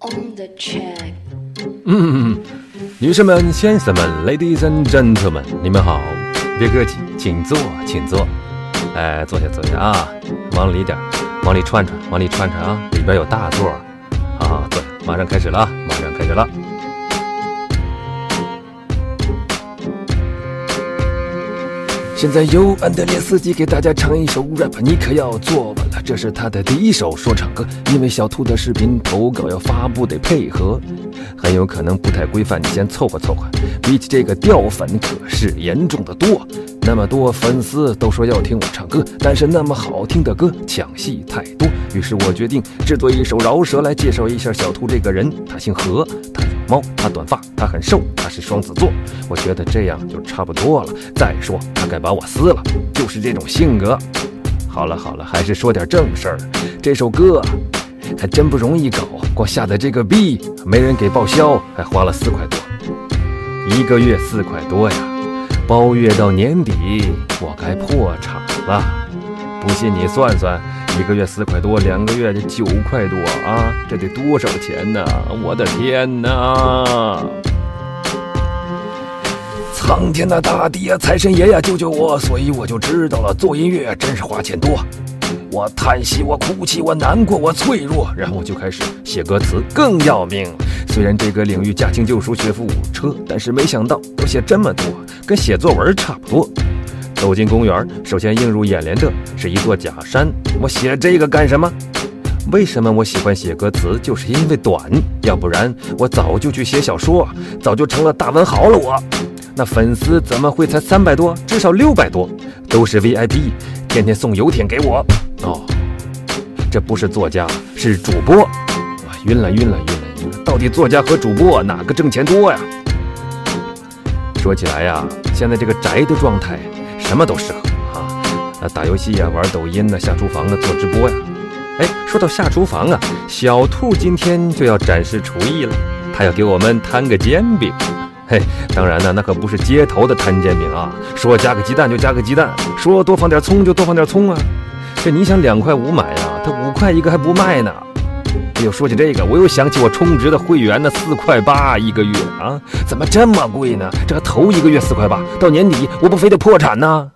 on the track. 嗯，女士们、先生们，Ladies and gentlemen，你们好，别客气，请坐，请坐。哎，坐下，坐下啊，往里点，往里串串，往里串串啊，里边有大座。好好坐，马上开始了，马上开始了。现在由安德烈斯基给大家唱一首 rap，你可要坐稳了，这是他的第一首说唱歌。因为小兔的视频投稿要发布得配合，很有可能不太规范，你先凑合凑合。比起这个掉粉可是严重的多，那么多粉丝都说要听我唱歌，但是那么好听的歌抢戏太多，于是我决定制作一首饶舌来介绍一下小兔这个人。他姓何，他猫，他短发，他很瘦，他是双子座。我觉得这样就差不多了。再说他该把我撕了，就是这种性格。好了好了，还是说点正事儿。这首歌还真不容易搞，光下载这个币没人给报销，还花了四块多，一个月四块多呀！包月到年底，我该破产了。不信你算算，一个月四块多，两个月得九块多啊，这得多少钱呢？我的天哪！苍天呐大地呀，财神爷呀，救救我！所以我就知道了，做音乐真是花钱多。我叹息，我哭泣，我难过，我脆弱，然后我就开始写歌词，更要命。虽然这个领域驾轻就熟，学富五车，但是没想到要写这么多，跟写作文差不多。走进公园，首先映入眼帘的是一座假山。我写这个干什么？为什么我喜欢写歌词？就是因为短，要不然我早就去写小说，早就成了大文豪了。我。那粉丝怎么会才三百多？至少六百多，都是 VIP，天天送游艇给我。哦，这不是作家，是主播。晕了晕了晕了晕了！到底作家和主播哪个挣钱多呀？说起来呀，现在这个宅的状态，什么都适合啊，啊，打游戏呀，玩抖音呐，下厨房啊，做直播呀。哎，说到下厨房啊，小兔今天就要展示厨艺了，他要给我们摊个煎饼。嘿，当然呢，那可不是街头的摊煎饼啊！说加个鸡蛋就加个鸡蛋，说多放点葱就多放点葱啊！这你想两块五买啊，他五块一个还不卖呢！哎呦，说起这个，我又想起我充值的会员的，四块八一个月啊，怎么这么贵呢？这头一个月四块八，到年底我不非得破产呢？